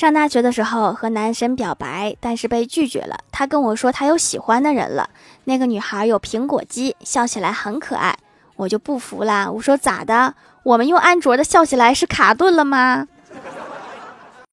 上大学的时候和男神表白，但是被拒绝了。他跟我说他有喜欢的人了。那个女孩有苹果肌，笑起来很可爱。我就不服啦，我说咋的？我们用安卓的笑起来是卡顿了吗？